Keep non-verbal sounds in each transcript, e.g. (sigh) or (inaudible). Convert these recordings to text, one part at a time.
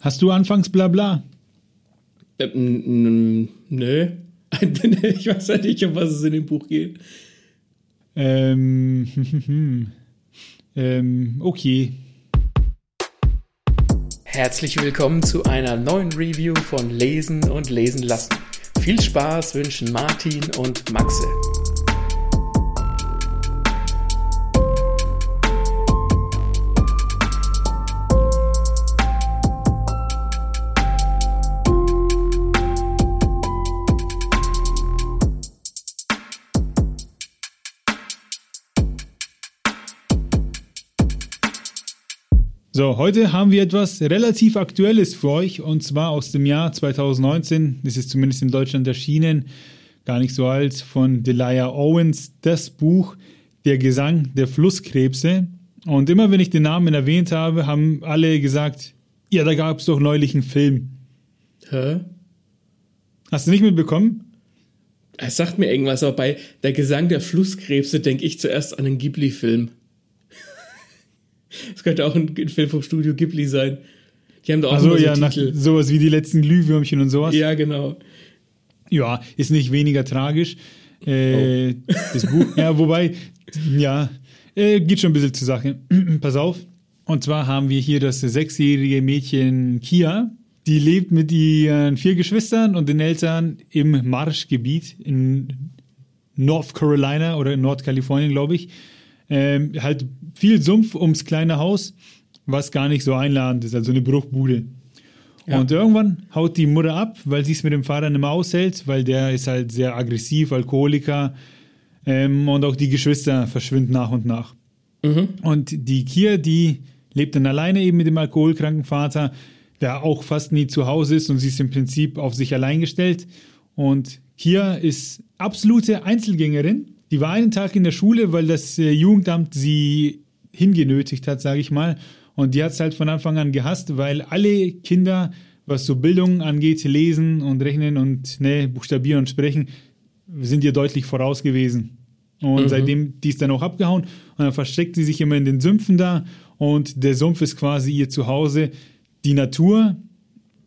Hast du anfangs Blabla? Äh, nö. (laughs) ich weiß ja nicht, um was es in dem Buch geht. Ähm, (laughs) ähm, okay. Herzlich willkommen zu einer neuen Review von Lesen und Lesen lassen. Viel Spaß wünschen Martin und Maxe. So, heute haben wir etwas relativ Aktuelles für euch und zwar aus dem Jahr 2019. Das ist zumindest in Deutschland erschienen, gar nicht so alt, von Delia Owens, das Buch Der Gesang der Flusskrebse. Und immer wenn ich den Namen erwähnt habe, haben alle gesagt, ja, da gab es doch neulich einen Film. Hä? Hast du nicht mitbekommen? Es sagt mir irgendwas, aber bei Der Gesang der Flusskrebse denke ich zuerst an einen Ghibli-Film. Es könnte auch ein, Film vom Studio Ghibli sein. Die haben da auch also, so ja, nach, sowas wie die letzten Glühwürmchen und sowas. Ja, genau. Ja, ist nicht weniger tragisch. Äh, oh. Das Buch, ja, wobei, ja, äh, geht schon ein bisschen zur Sache. (clears throat) Pass auf. Und zwar haben wir hier das sechsjährige Mädchen Kia. Die lebt mit ihren vier Geschwistern und den Eltern im Marschgebiet in North Carolina oder in Nordkalifornien, glaube ich. Ähm, halt viel Sumpf ums kleine Haus, was gar nicht so einladend ist, also eine Bruchbude. Ja. Und irgendwann haut die Mutter ab, weil sie es mit dem Vater nicht mehr aushält, weil der ist halt sehr aggressiv, Alkoholiker. Ähm, und auch die Geschwister verschwinden nach und nach. Mhm. Und die Kia, die lebt dann alleine eben mit dem alkoholkranken Vater, der auch fast nie zu Hause ist und sie ist im Prinzip auf sich allein gestellt. Und Kia ist absolute Einzelgängerin. Die war einen Tag in der Schule, weil das äh, Jugendamt sie hingenötigt hat, sage ich mal. Und die hat es halt von Anfang an gehasst, weil alle Kinder, was so Bildung angeht, lesen und rechnen und ne, buchstabieren und sprechen, sind ihr deutlich voraus gewesen. Und mhm. seitdem, die ist dann auch abgehauen und dann versteckt sie sich immer in den Sümpfen da und der Sumpf ist quasi ihr Zuhause. Die Natur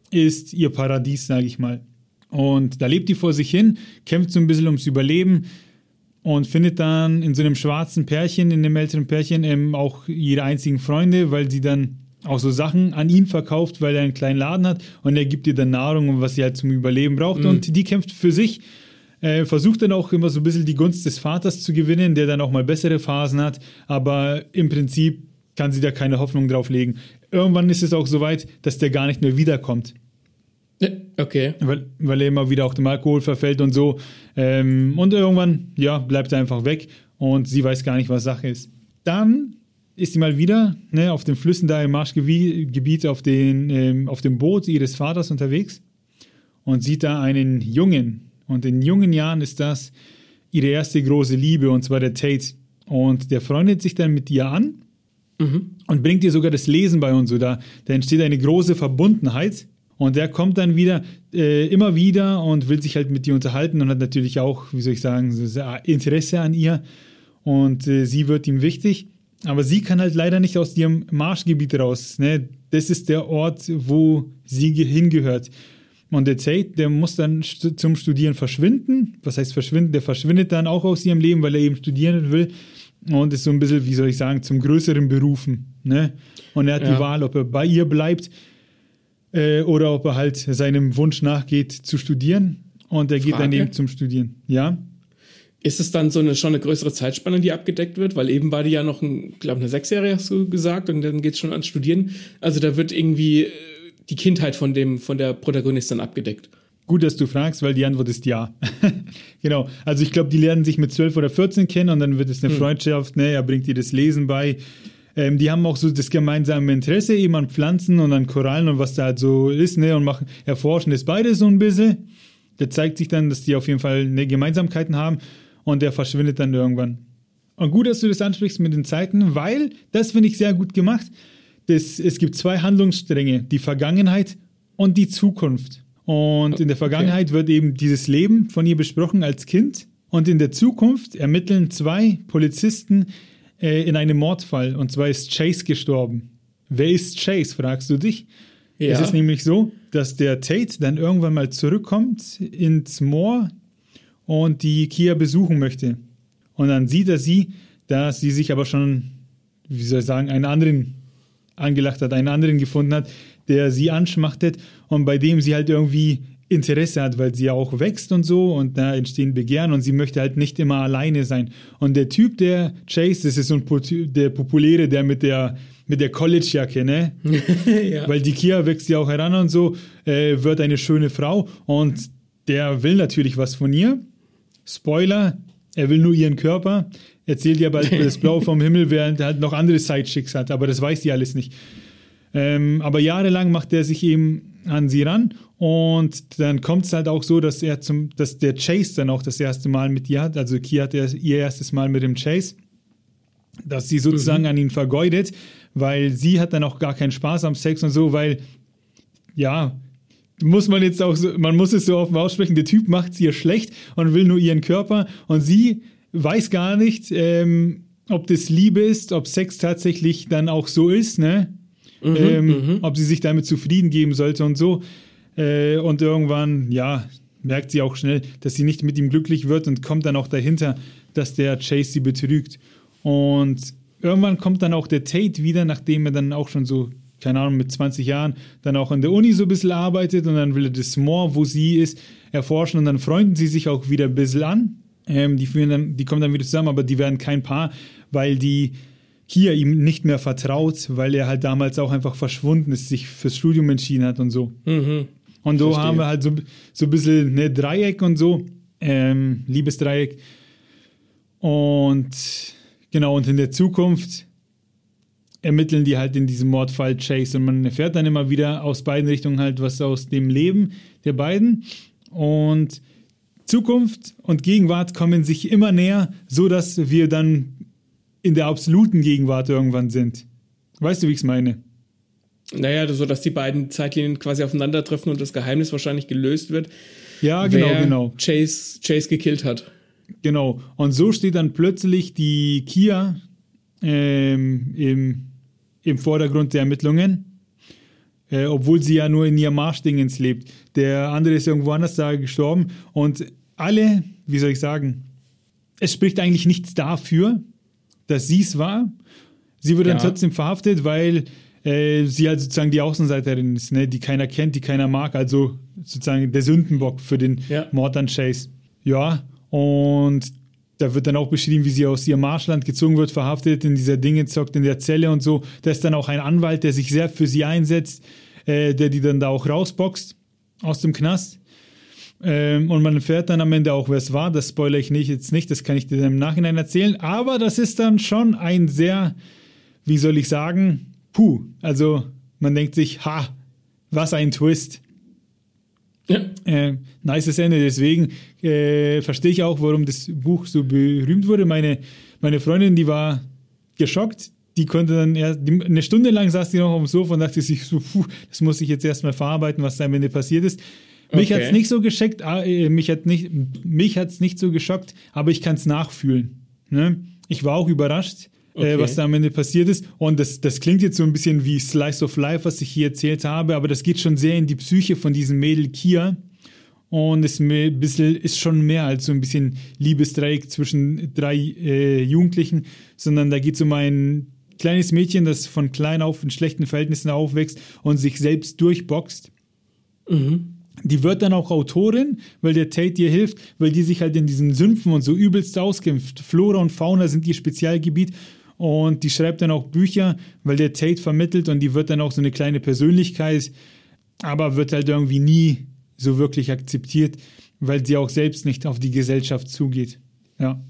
ist ihr Paradies, sage ich mal. Und da lebt die vor sich hin, kämpft so ein bisschen ums Überleben, und findet dann in so einem schwarzen Pärchen, in einem älteren Pärchen, ähm, auch ihre einzigen Freunde, weil sie dann auch so Sachen an ihn verkauft, weil er einen kleinen Laden hat und er gibt ihr dann Nahrung, was sie halt zum Überleben braucht. Mhm. Und die kämpft für sich, äh, versucht dann auch immer so ein bisschen die Gunst des Vaters zu gewinnen, der dann auch mal bessere Phasen hat, aber im Prinzip kann sie da keine Hoffnung drauf legen. Irgendwann ist es auch so weit, dass der gar nicht mehr wiederkommt. Okay. Weil, weil er immer wieder auch dem Alkohol verfällt und so. Ähm, und irgendwann, ja, bleibt er einfach weg und sie weiß gar nicht, was Sache ist. Dann ist sie mal wieder ne, auf den Flüssen da im Marschgebiet auf, den, ähm, auf dem Boot ihres Vaters unterwegs und sieht da einen Jungen. Und in jungen Jahren ist das ihre erste große Liebe, und zwar der Tate. Und der freundet sich dann mit ihr an mhm. und bringt ihr sogar das Lesen bei uns so. Da, da entsteht eine große Verbundenheit. Und der kommt dann wieder, äh, immer wieder und will sich halt mit ihr unterhalten und hat natürlich auch, wie soll ich sagen, Interesse an ihr. Und äh, sie wird ihm wichtig. Aber sie kann halt leider nicht aus ihrem Marschgebiet raus. Ne? Das ist der Ort, wo sie hingehört. Und der Tate, der muss dann st zum Studieren verschwinden. Was heißt verschwinden? Der verschwindet dann auch aus ihrem Leben, weil er eben studieren will. Und ist so ein bisschen, wie soll ich sagen, zum größeren Berufen. Ne? Und er hat ja. die Wahl, ob er bei ihr bleibt äh, oder ob er halt seinem Wunsch nachgeht zu studieren und er geht dann eben zum Studieren. Ja. Ist es dann so eine schon eine größere Zeitspanne, die abgedeckt wird? Weil eben war die ja noch, ein, glaube eine Sechsjährige, hast du gesagt, und dann geht es schon ans Studieren. Also da wird irgendwie äh, die Kindheit von dem, von der Protagonistin abgedeckt. Gut, dass du fragst, weil die Antwort ist ja. (laughs) genau. Also ich glaube, die lernen sich mit 12 oder 14 kennen und dann wird es eine hm. Freundschaft, ne, er bringt ihr das Lesen bei. Ähm, die haben auch so das gemeinsame Interesse eben an Pflanzen und an Korallen und was da halt so ist, ne, und machen, erforschen das beide so ein bisschen. Da zeigt sich dann, dass die auf jeden Fall eine Gemeinsamkeiten haben und der verschwindet dann irgendwann. Und gut, dass du das ansprichst mit den Zeiten, weil das finde ich sehr gut gemacht. Das, es gibt zwei Handlungsstränge, die Vergangenheit und die Zukunft. Und in der Vergangenheit okay. wird eben dieses Leben von ihr besprochen als Kind. Und in der Zukunft ermitteln zwei Polizisten äh, in einem Mordfall. Und zwar ist Chase gestorben. Wer ist Chase, fragst du dich? Ja. Es ist nämlich so, dass der Tate dann irgendwann mal zurückkommt ins Moor und die Kia besuchen möchte. Und dann sieht er sie, dass sie sich aber schon, wie soll ich sagen, einen anderen angelacht hat, einen anderen gefunden hat, der sie anschmachtet und bei dem sie halt irgendwie Interesse hat, weil sie ja auch wächst und so und da entstehen Begehren und sie möchte halt nicht immer alleine sein. Und der Typ, der Chase, das ist so ein der populäre, der mit der mit der College-Jacke, ne? (laughs) ja. Weil die Kia wächst ja auch heran und so, äh, wird eine schöne Frau und der will natürlich was von ihr. Spoiler, er will nur ihren Körper. Erzählt ja bald das Blau vom Himmel, während er halt noch andere Sidechicks hat, aber das weiß die alles nicht. Ähm, aber jahrelang macht er sich eben an sie ran und dann kommt es halt auch so, dass er zum, dass der Chase dann auch das erste Mal mit ihr hat, also Kia hat ihr erstes Mal mit dem Chase, dass sie sozusagen mhm. an ihn vergeudet, weil sie hat dann auch gar keinen Spaß am Sex und so, weil ja, muss man jetzt auch so, man muss es so offen aussprechen, der Typ macht es ihr schlecht und will nur ihren Körper und sie weiß gar nicht, ähm, ob das Liebe ist, ob Sex tatsächlich dann auch so ist, ne? Mhm, ähm, mhm. ob sie sich damit zufrieden geben sollte und so. Äh, und irgendwann, ja, merkt sie auch schnell, dass sie nicht mit ihm glücklich wird und kommt dann auch dahinter, dass der Chase sie betrügt. Und irgendwann kommt dann auch der Tate wieder, nachdem er dann auch schon so, keine Ahnung, mit 20 Jahren dann auch an der Uni so ein bisschen arbeitet und dann will er das Moor, wo sie ist, erforschen und dann freunden sie sich auch wieder ein bisschen an. Ähm, die, führen dann, die kommen dann wieder zusammen, aber die werden kein Paar, weil die hier ihm nicht mehr vertraut, weil er halt damals auch einfach verschwunden ist, sich fürs Studium entschieden hat und so. Mhm. Und so Verstehe. haben wir halt so, so ein bisschen eine Dreieck und so, ähm, Liebesdreieck. Und genau, und in der Zukunft ermitteln die halt in diesem Mordfall Chase und man erfährt dann immer wieder aus beiden Richtungen halt was aus dem Leben der beiden. Und Zukunft und Gegenwart kommen sich immer näher, so dass wir dann in der absoluten Gegenwart irgendwann sind. Weißt du, wie ich es meine? Naja, so dass die beiden Zeitlinien quasi aufeinandertreffen und das Geheimnis wahrscheinlich gelöst wird. Ja, genau, genau. Chase, Chase gekillt hat. Genau. Und so steht dann plötzlich die Kia ähm, im, im Vordergrund der Ermittlungen. Äh, obwohl sie ja nur in ihrem Marschdingens lebt. Der andere ist irgendwo anders da gestorben. Und alle, wie soll ich sagen, es spricht eigentlich nichts dafür, dass sie es war. Sie wird ja. dann trotzdem verhaftet, weil äh, sie halt sozusagen die Außenseiterin ist, ne, die keiner kennt, die keiner mag, also sozusagen der Sündenbock für den ja. Mord an Chase. Ja, und da wird dann auch beschrieben, wie sie aus ihrem Marschland gezogen wird, verhaftet, in dieser Dinge zockt, in der Zelle und so. Da ist dann auch ein Anwalt, der sich sehr für sie einsetzt, äh, der die dann da auch rausboxt aus dem Knast. Ähm, und man erfährt dann am Ende auch, wer es war. Das spoilere ich nicht, jetzt nicht, das kann ich dir im Nachhinein erzählen. Aber das ist dann schon ein sehr, wie soll ich sagen, puh. Also man denkt sich, ha, was ein Twist. Ja. Äh, nices Ende. Deswegen äh, verstehe ich auch, warum das Buch so berühmt wurde. Meine, meine Freundin, die war geschockt. Die konnte dann erst, die, eine Stunde lang saß die noch auf dem Sofa und dachte sich so, puh, das muss ich jetzt erstmal verarbeiten, was da am Ende passiert ist. Mich okay. hat es nicht so geschockt, ah, äh, mich hat nicht, mich hat's nicht so geschockt, aber ich kann es nachfühlen. Ne? Ich war auch überrascht, äh, okay. äh, was da am Ende passiert ist. Und das, das klingt jetzt so ein bisschen wie Slice of Life, was ich hier erzählt habe, aber das geht schon sehr in die Psyche von diesem Mädel Kia. Und ist, ein bisschen, ist schon mehr als so ein bisschen Liebesdreieck zwischen drei äh, Jugendlichen, sondern da geht es um ein kleines Mädchen, das von klein auf in schlechten Verhältnissen aufwächst und sich selbst durchboxt. Mhm. Die wird dann auch Autorin, weil der Tate ihr hilft, weil die sich halt in diesen Sümpfen und so übelst auskämpft. Flora und Fauna sind ihr Spezialgebiet und die schreibt dann auch Bücher, weil der Tate vermittelt und die wird dann auch so eine kleine Persönlichkeit, aber wird halt irgendwie nie so wirklich akzeptiert, weil sie auch selbst nicht auf die Gesellschaft zugeht. Ja.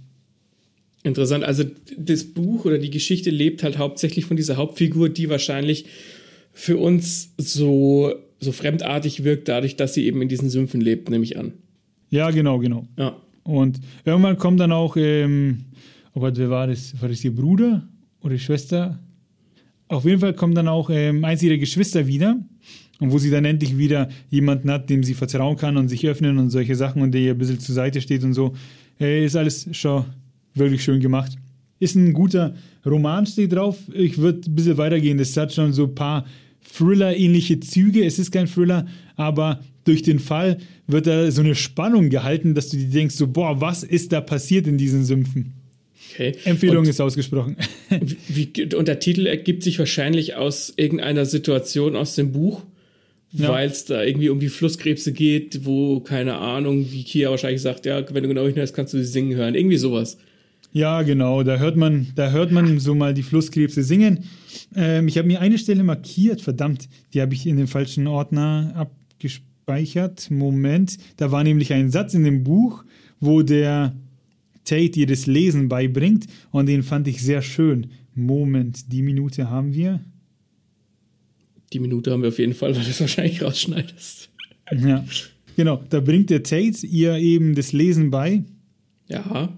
Interessant. Also das Buch oder die Geschichte lebt halt hauptsächlich von dieser Hauptfigur, die wahrscheinlich für uns so so fremdartig wirkt, dadurch, dass sie eben in diesen Sümpfen lebt, nehme ich an. Ja, genau, genau. Ja. Und irgendwann kommt dann auch, ähm, oh Gott, wer war das? War das ihr Bruder oder Schwester? Auf jeden Fall kommt dann auch ähm, eins ihrer Geschwister wieder. Und wo sie dann endlich wieder jemanden hat, dem sie vertrauen kann und sich öffnen und solche Sachen und der ihr ein bisschen zur Seite steht und so. Äh, ist alles schon wirklich schön gemacht. Ist ein guter Roman, steht drauf. Ich würde ein bisschen weitergehen. Das hat schon so ein paar Thriller-ähnliche Züge. Es ist kein Thriller, aber durch den Fall wird da so eine Spannung gehalten, dass du dir denkst, so, boah, was ist da passiert in diesen Sümpfen? Okay. Empfehlung und, ist ausgesprochen. Wie, und der Titel ergibt sich wahrscheinlich aus irgendeiner Situation aus dem Buch, ja. weil es da irgendwie um die Flusskrebse geht, wo, keine Ahnung, wie Kia wahrscheinlich sagt, ja, wenn du genau hinhörst, kannst du sie singen hören. Irgendwie sowas. Ja, genau. Da hört man, da hört man so mal die Flusskrebse singen. Ähm, ich habe mir eine Stelle markiert, verdammt, die habe ich in den falschen Ordner abgespeichert. Moment, da war nämlich ein Satz in dem Buch, wo der Tate ihr das Lesen beibringt und den fand ich sehr schön. Moment, die Minute haben wir. Die Minute haben wir auf jeden Fall, weil du es wahrscheinlich rausschneidest. Ja, genau. Da bringt der Tate ihr eben das Lesen bei. Ja.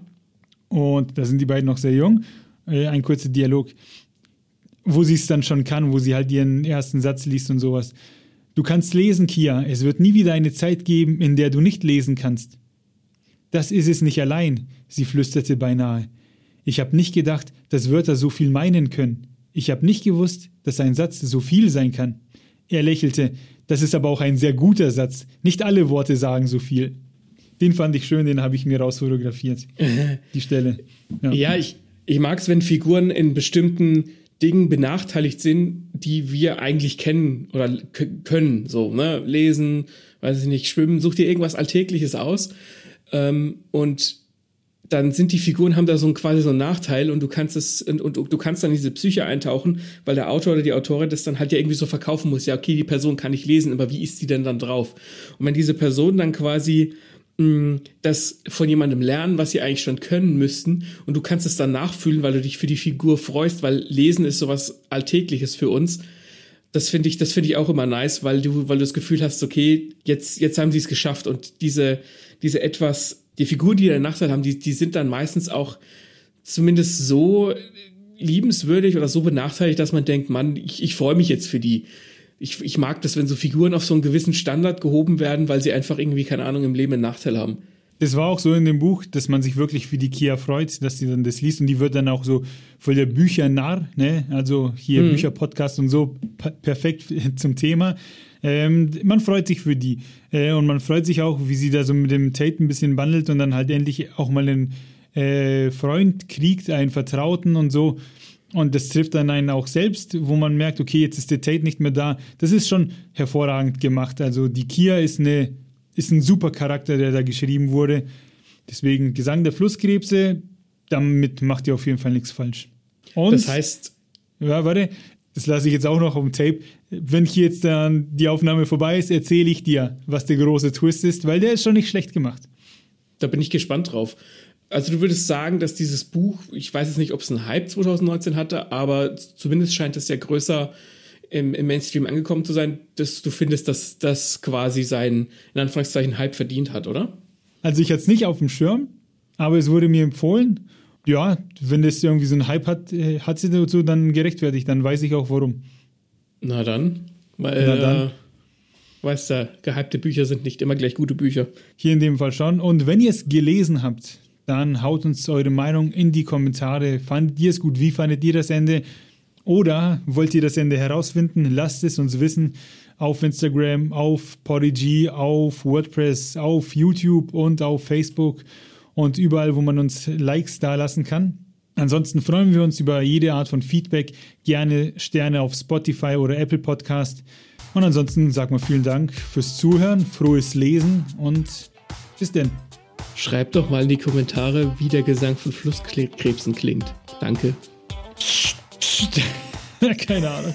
Und da sind die beiden noch sehr jung. Äh, ein kurzer Dialog, wo sie es dann schon kann, wo sie halt ihren ersten Satz liest und sowas. Du kannst lesen, Kia. Es wird nie wieder eine Zeit geben, in der du nicht lesen kannst. Das ist es nicht allein, sie flüsterte beinahe. Ich habe nicht gedacht, dass Wörter so viel meinen können. Ich habe nicht gewusst, dass ein Satz so viel sein kann. Er lächelte. Das ist aber auch ein sehr guter Satz. Nicht alle Worte sagen so viel. Den fand ich schön, den habe ich mir rausfotografiert. (laughs) Die Stelle. Ja, ja ich, ich mag es, wenn Figuren in bestimmten Dingen benachteiligt sind, die wir eigentlich kennen oder können. So, ne? Lesen, weiß ich nicht, schwimmen, such dir irgendwas Alltägliches aus. Ähm, und dann sind die Figuren haben da so ein, quasi so einen Nachteil und du kannst es und, und, du kannst dann in diese Psyche eintauchen, weil der Autor oder die Autorin das dann halt ja irgendwie so verkaufen muss. Ja, okay, die Person kann ich lesen, aber wie ist sie denn dann drauf? Und wenn diese Person dann quasi das von jemandem lernen, was sie eigentlich schon können müssten. Und du kannst es dann nachfühlen, weil du dich für die Figur freust, weil Lesen ist sowas Alltägliches für uns. Das finde ich, das finde ich auch immer nice, weil du, weil du das Gefühl hast, okay, jetzt, jetzt haben sie es geschafft. Und diese, diese etwas, die Figuren, die da Nachteil haben, die, die sind dann meistens auch zumindest so liebenswürdig oder so benachteiligt, dass man denkt, Mann, ich, ich freue mich jetzt für die ich, ich mag das, wenn so Figuren auf so einen gewissen Standard gehoben werden, weil sie einfach irgendwie, keine Ahnung, im Leben einen Nachteil haben. Das war auch so in dem Buch, dass man sich wirklich für die Kia freut, dass sie dann das liest und die wird dann auch so voll der Büchernarr, ne? Also hier mhm. Bücherpodcast und so perfekt (laughs) zum Thema. Ähm, man freut sich für die äh, und man freut sich auch, wie sie da so mit dem Tate ein bisschen bandelt und dann halt endlich auch mal einen äh, Freund kriegt, einen Vertrauten und so. Und das trifft dann einen auch selbst, wo man merkt, okay, jetzt ist der Tate nicht mehr da. Das ist schon hervorragend gemacht. Also die Kia ist, eine, ist ein super Charakter, der da geschrieben wurde. Deswegen Gesang der Flusskrebse, damit macht ihr auf jeden Fall nichts falsch. Und, das heißt. Ja, warte, das lasse ich jetzt auch noch auf dem Tape. Wenn hier jetzt dann die Aufnahme vorbei ist, erzähle ich dir, was der große Twist ist, weil der ist schon nicht schlecht gemacht. Da bin ich gespannt drauf. Also du würdest sagen, dass dieses Buch, ich weiß jetzt nicht, ob es einen Hype 2019 hatte, aber zumindest scheint es ja größer im, im, Mainstream angekommen zu sein, dass du findest, dass das quasi seinen, in Anführungszeichen, Hype verdient hat, oder? Also ich hatte es nicht auf dem Schirm, aber es wurde mir empfohlen. Ja, wenn das irgendwie so einen Hype hat, äh, hat sie dazu dann gerechtfertigt, dann weiß ich auch warum. Na dann, weil Na dann. Äh, weißt du, gehypte Bücher sind nicht immer gleich gute Bücher. Hier in dem Fall schon. Und wenn ihr es gelesen habt, dann haut uns eure Meinung in die Kommentare. Fandet ihr es gut? Wie fandet ihr das Ende? Oder wollt ihr das Ende herausfinden? Lasst es uns wissen auf Instagram, auf Podigy, auf WordPress, auf YouTube und auf Facebook und überall, wo man uns Likes dalassen kann. Ansonsten freuen wir uns über jede Art von Feedback, gerne Sterne auf Spotify oder Apple Podcast. Und ansonsten sagen wir vielen Dank fürs Zuhören, frohes Lesen und bis denn. Schreibt doch mal in die Kommentare, wie der Gesang von Flusskrebsen klingt. Danke. (laughs) Keine Ahnung.